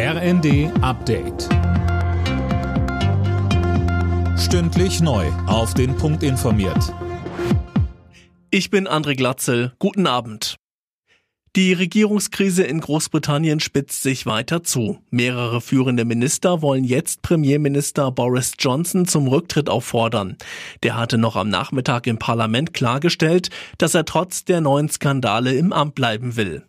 RND Update. Stündlich neu. Auf den Punkt informiert. Ich bin André Glatzel. Guten Abend. Die Regierungskrise in Großbritannien spitzt sich weiter zu. Mehrere führende Minister wollen jetzt Premierminister Boris Johnson zum Rücktritt auffordern. Der hatte noch am Nachmittag im Parlament klargestellt, dass er trotz der neuen Skandale im Amt bleiben will.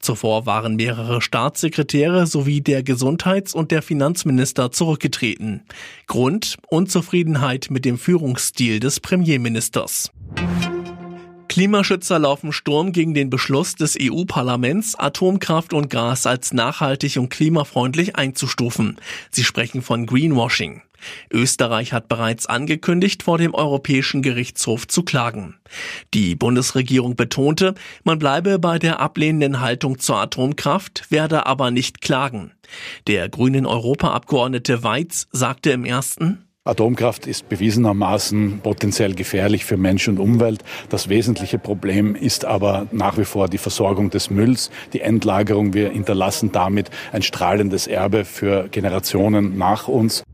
Zuvor waren mehrere Staatssekretäre sowie der Gesundheits- und der Finanzminister zurückgetreten. Grund Unzufriedenheit mit dem Führungsstil des Premierministers. Klimaschützer laufen Sturm gegen den Beschluss des EU-Parlaments, Atomkraft und Gas als nachhaltig und klimafreundlich einzustufen. Sie sprechen von Greenwashing. Österreich hat bereits angekündigt, vor dem Europäischen Gerichtshof zu klagen. Die Bundesregierung betonte, man bleibe bei der ablehnenden Haltung zur Atomkraft, werde aber nicht klagen. Der grünen Europaabgeordnete Weiz sagte im ersten, Atomkraft ist bewiesenermaßen potenziell gefährlich für Mensch und Umwelt. Das wesentliche Problem ist aber nach wie vor die Versorgung des Mülls, die Endlagerung. Wir hinterlassen damit ein strahlendes Erbe für Generationen nach uns.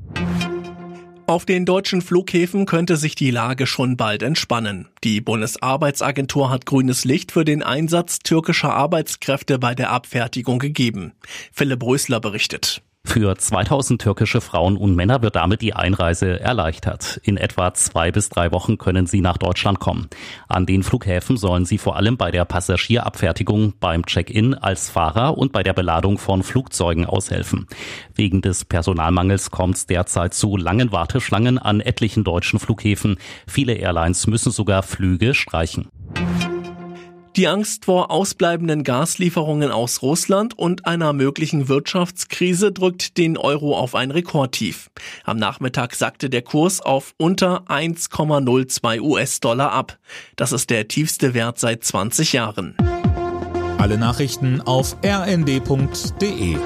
Auf den deutschen Flughäfen könnte sich die Lage schon bald entspannen. Die Bundesarbeitsagentur hat grünes Licht für den Einsatz türkischer Arbeitskräfte bei der Abfertigung gegeben. Philipp Rösler berichtet. Für 2000 türkische Frauen und Männer wird damit die Einreise erleichtert. In etwa zwei bis drei Wochen können sie nach Deutschland kommen. An den Flughäfen sollen sie vor allem bei der Passagierabfertigung, beim Check-in als Fahrer und bei der Beladung von Flugzeugen aushelfen. Wegen des Personalmangels kommt es derzeit zu langen Warteschlangen an etlichen deutschen Flughäfen. Viele Airlines müssen sogar Flüge streichen. Die Angst vor ausbleibenden Gaslieferungen aus Russland und einer möglichen Wirtschaftskrise drückt den Euro auf ein Rekordtief. Am Nachmittag sackte der Kurs auf unter 1,02 US-Dollar ab. Das ist der tiefste Wert seit 20 Jahren. Alle Nachrichten auf rnd.de